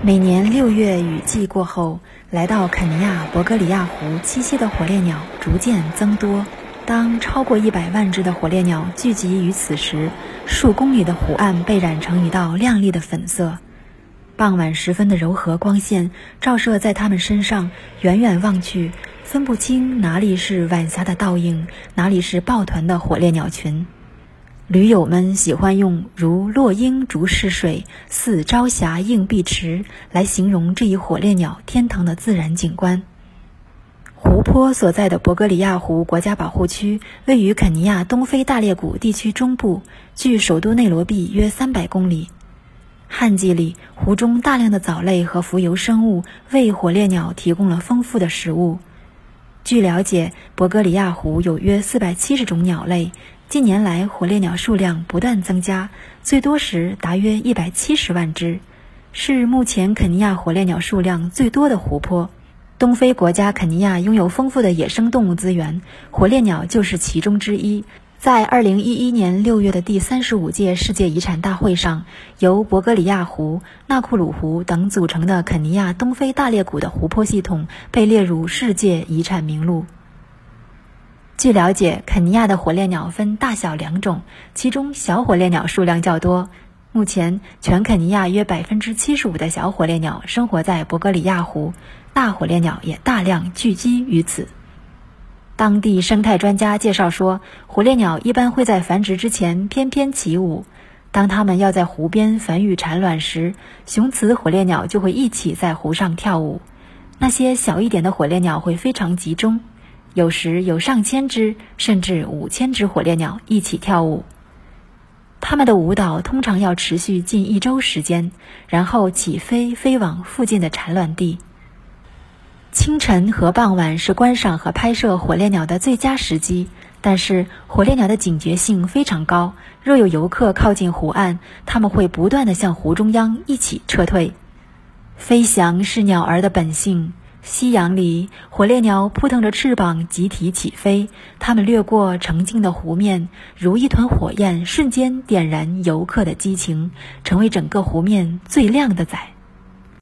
每年六月雨季过后，来到肯尼亚博格里亚湖栖息的火烈鸟逐渐增多。当超过一百万只的火烈鸟聚集于此时，数公里的湖岸被染成一道亮丽的粉色。傍晚时分的柔和光线照射在它们身上，远远望去，分不清哪里是晚霞的倒影，哪里是抱团的火烈鸟群。驴友们喜欢用“如落英逐逝水，似朝霞映碧池”来形容这一火烈鸟天堂的自然景观。湖泊所在的博格里亚湖国家保护区位于肯尼亚东非大裂谷地区中部，距首都内罗毕约三百公里。旱季里，湖中大量的藻类和浮游生物为火烈鸟提供了丰富的食物。据了解，博格里亚湖有约四百七十种鸟类。近年来，火烈鸟数量不断增加，最多时达约一百七十万只，是目前肯尼亚火烈鸟数量最多的湖泊。东非国家肯尼亚拥有丰富的野生动物资源，火烈鸟就是其中之一。在二零一一年六月的第三十五届世界遗产大会上，由博格里亚湖、纳库鲁湖等组成的肯尼亚东非大裂谷的湖泊系统被列入世界遗产名录。据了解，肯尼亚的火烈鸟分大小两种，其中小火烈鸟数量较多。目前，全肯尼亚约百分之七十五的小火烈鸟生活在博格里亚湖，大火烈鸟也大量聚集于此。当地生态专家介绍说，火烈鸟一般会在繁殖之前翩翩起舞。当它们要在湖边繁育产卵时，雄雌火烈鸟就会一起在湖上跳舞。那些小一点的火烈鸟会非常集中。有时有上千只甚至五千只火烈鸟一起跳舞，它们的舞蹈通常要持续近一周时间，然后起飞飞往附近的产卵地。清晨和傍晚是观赏和拍摄火烈鸟的最佳时机，但是火烈鸟的警觉性非常高，若有游客靠近湖岸，它们会不断地向湖中央一起撤退。飞翔是鸟儿的本性。夕阳里，火烈鸟扑腾着翅膀，集体起飞。它们掠过澄净的湖面，如一团火焰，瞬间点燃游客的激情，成为整个湖面最亮的仔。